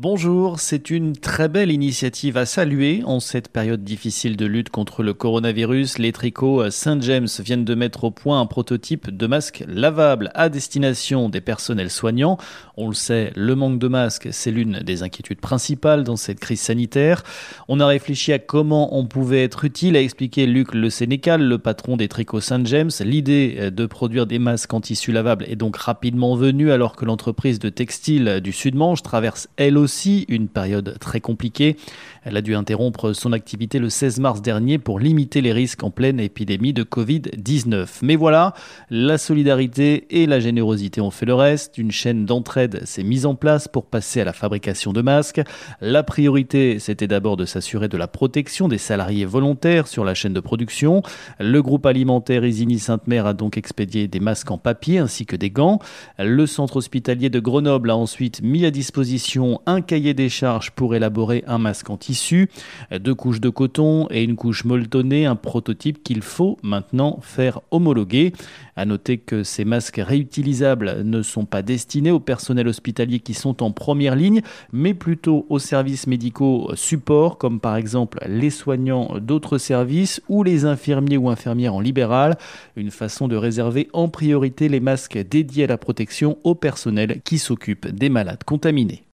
Bonjour, c'est une très belle initiative à saluer en cette période difficile de lutte contre le coronavirus. Les tricots Saint James viennent de mettre au point un prototype de masque lavable à destination des personnels soignants. On le sait, le manque de masques, c'est l'une des inquiétudes principales dans cette crise sanitaire. On a réfléchi à comment on pouvait être utile, a expliqué Luc Le Sénécal, le patron des tricots Saint James. L'idée de produire des masques en tissu lavable est donc rapidement venue alors que l'entreprise de textile du Sud-Manche traverse elle aussi une période très compliquée. Elle a dû interrompre son activité le 16 mars dernier pour limiter les risques en pleine épidémie de Covid-19. Mais voilà, la solidarité et la générosité ont fait le reste. Une chaîne d'entraide s'est mise en place pour passer à la fabrication de masques. La priorité, c'était d'abord de s'assurer de la protection des salariés volontaires sur la chaîne de production. Le groupe alimentaire Isigny Sainte-Mère a donc expédié des masques en papier ainsi que des gants. Le centre hospitalier de Grenoble a ensuite mis à disposition un cahier des charges pour élaborer un masque en tissu, deux couches de coton et une couche molletonnée, un prototype qu'il faut maintenant faire homologuer. À noter que ces masques réutilisables ne sont pas destinés au personnel hospitalier qui sont en première ligne, mais plutôt aux services médicaux support, comme par exemple les soignants d'autres services ou les infirmiers ou infirmières en libéral. Une façon de réserver en priorité les masques dédiés à la protection au personnel qui s'occupe des malades contaminés.